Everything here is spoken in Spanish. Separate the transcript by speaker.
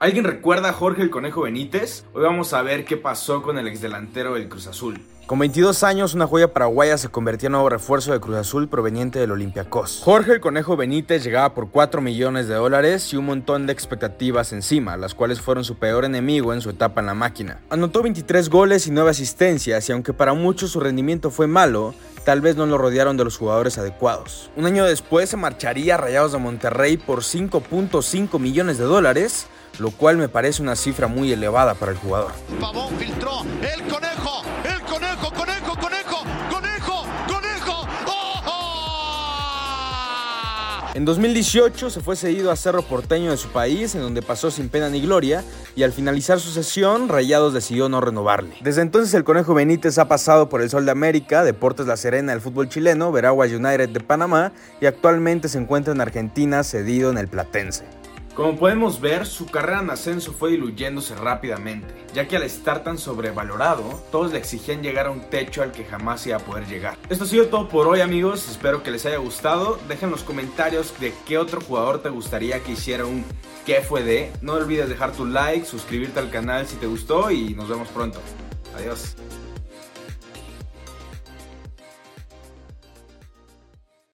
Speaker 1: ¿Alguien recuerda a Jorge el Conejo Benítez? Hoy vamos a ver qué pasó con el exdelantero del Cruz Azul.
Speaker 2: Con 22 años, una joya paraguaya se convertía en nuevo refuerzo de Cruz Azul proveniente del Olympiacos. Jorge el Conejo Benítez llegaba por 4 millones de dólares y un montón de expectativas encima, las cuales fueron su peor enemigo en su etapa en la máquina. Anotó 23 goles y 9 asistencias y aunque para muchos su rendimiento fue malo, tal vez no lo rodearon de los jugadores adecuados. Un año después se marcharía a Rayados de Monterrey por 5.5 millones de dólares, lo cual me parece una cifra muy elevada para el jugador.
Speaker 3: Pavón filtró, el conejo,
Speaker 2: En 2018 se fue cedido a Cerro Porteño de su país, en donde pasó sin pena ni gloria, y al finalizar su sesión, Rayados decidió no renovarle. Desde entonces el Conejo Benítez ha pasado por el Sol de América, Deportes La Serena del fútbol chileno, Veraguas United de Panamá, y actualmente se encuentra en Argentina cedido en el Platense.
Speaker 1: Como podemos ver, su carrera en ascenso fue diluyéndose rápidamente, ya que al estar tan sobrevalorado, todos le exigían llegar a un techo al que jamás iba a poder llegar. Esto ha sido todo por hoy amigos, espero que les haya gustado, dejen en los comentarios de qué otro jugador te gustaría que hiciera un qué fue de, no olvides dejar tu like, suscribirte al canal si te gustó y nos vemos pronto. Adiós.